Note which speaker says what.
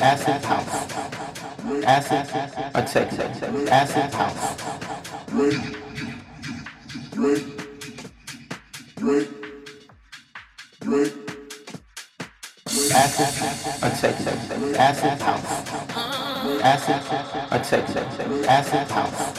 Speaker 1: acid house. Acid, a techno, acid house. Acid, a techno, acid house. Acid, a techno, acid house.